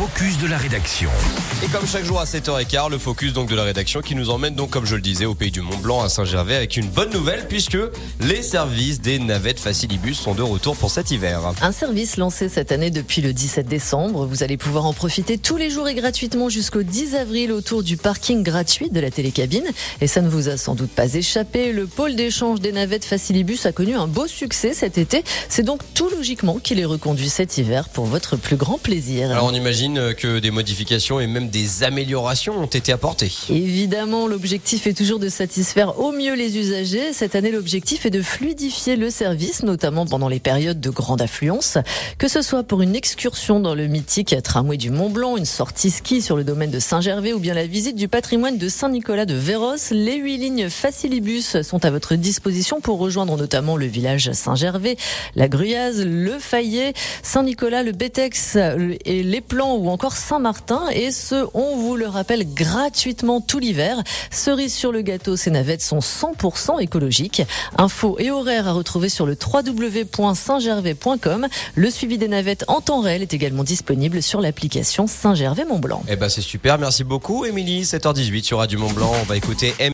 focus de la rédaction. Et comme chaque jour à 7h15, le focus donc de la rédaction qui nous emmène donc comme je le disais au pays du Mont Blanc à Saint-Gervais avec une bonne nouvelle puisque les services des navettes Facilibus sont de retour pour cet hiver. Un service lancé cette année depuis le 17 décembre. Vous allez pouvoir en profiter tous les jours et gratuitement jusqu'au 10 avril autour du parking gratuit de la télécabine. Et ça ne vous a sans doute pas échappé. Le pôle d'échange des navettes Facilibus a connu un beau succès cet été. C'est donc tout logiquement qu'il est reconduit cet hiver pour votre plus grand plaisir. Alors on imagine que des modifications et même des améliorations ont été apportées. Évidemment, l'objectif est toujours de satisfaire au mieux les usagers. Cette année, l'objectif est de fluidifier le service, notamment pendant les périodes de grande affluence. Que ce soit pour une excursion dans le mythique tramway du Mont Blanc, une sortie ski sur le domaine de Saint-Gervais ou bien la visite du patrimoine de Saint-Nicolas de Véros, les huit lignes Facilibus sont à votre disposition pour rejoindre notamment le village Saint-Gervais, la Gruyaz, le Fayet, Saint-Nicolas, le Bétex et les Plans ou encore Saint-Martin. Et ce, on vous le rappelle gratuitement tout l'hiver. Cerise sur le gâteau, ces navettes sont 100% écologiques. Infos et horaires à retrouver sur le www.saintgervais.com. Le suivi des navettes en temps réel est également disponible sur l'application Saint-Gervais Mont Blanc. Eh ben c'est super, merci beaucoup Émilie, 7h18 sur Radio Mont Blanc. On va écouter